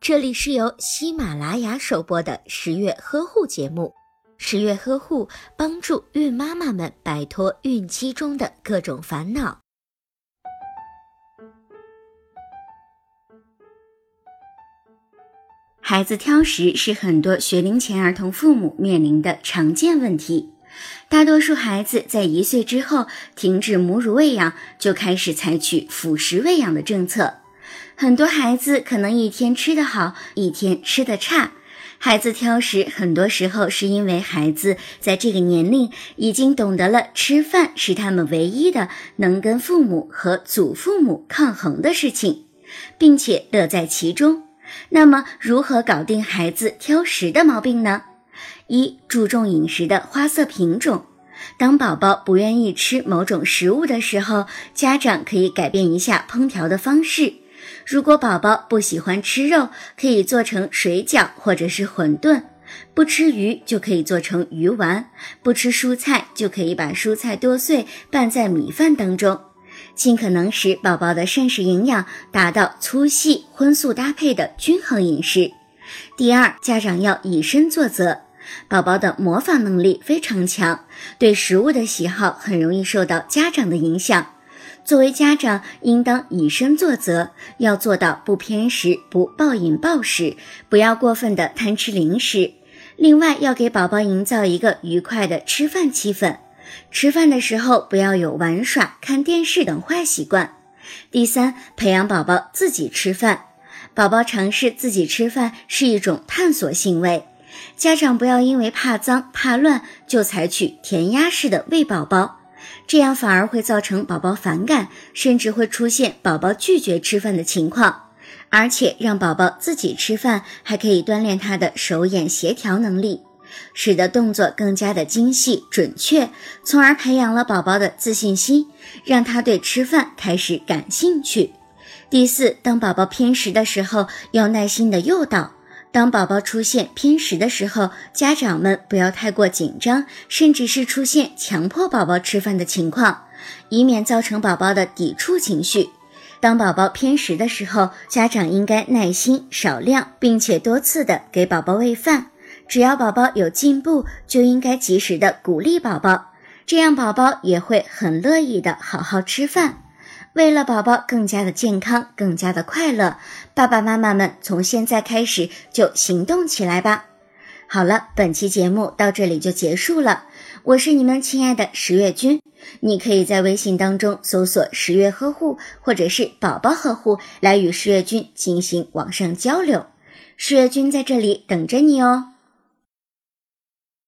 这里是由喜马拉雅首播的十月呵护节目。十月呵护帮助孕妈妈们摆脱孕期中的各种烦恼。孩子挑食是很多学龄前儿童父母面临的常见问题。大多数孩子在一岁之后停止母乳喂养，就开始采取辅食喂养的政策。很多孩子可能一天吃得好，一天吃得差。孩子挑食，很多时候是因为孩子在这个年龄已经懂得了吃饭是他们唯一的能跟父母和祖父母抗衡的事情，并且乐在其中。那么，如何搞定孩子挑食的毛病呢？一、注重饮食的花色品种。当宝宝不愿意吃某种食物的时候，家长可以改变一下烹调的方式。如果宝宝不喜欢吃肉，可以做成水饺或者是馄饨；不吃鱼就可以做成鱼丸；不吃蔬菜就可以把蔬菜剁碎拌在米饭当中，尽可能使宝宝的膳食营养达到粗细荤素搭配的均衡饮食。第二，家长要以身作则。宝宝的模仿能力非常强，对食物的喜好很容易受到家长的影响。作为家长，应当以身作则，要做到不偏食、不暴饮暴食，不要过分的贪吃零食。另外，要给宝宝营造一个愉快的吃饭气氛。吃饭的时候不要有玩耍、看电视等坏习惯。第三，培养宝宝自己吃饭。宝宝尝试自己吃饭是一种探索行为，家长不要因为怕脏、怕乱就采取填鸭式的喂宝宝。这样反而会造成宝宝反感，甚至会出现宝宝拒绝吃饭的情况。而且让宝宝自己吃饭，还可以锻炼他的手眼协调能力，使得动作更加的精细准确，从而培养了宝宝的自信心，让他对吃饭开始感兴趣。第四，当宝宝偏食的时候，要耐心的诱导。当宝宝出现偏食的时候，家长们不要太过紧张，甚至是出现强迫宝宝吃饭的情况，以免造成宝宝的抵触情绪。当宝宝偏食的时候，家长应该耐心、少量，并且多次的给宝宝喂饭。只要宝宝有进步，就应该及时的鼓励宝宝，这样宝宝也会很乐意的好好吃饭。为了宝宝更加的健康，更加的快乐，爸爸妈妈们从现在开始就行动起来吧。好了，本期节目到这里就结束了。我是你们亲爱的十月君，你可以在微信当中搜索“十月呵护”或者是“宝宝呵护”来与十月君进行网上交流。十月君在这里等着你哦。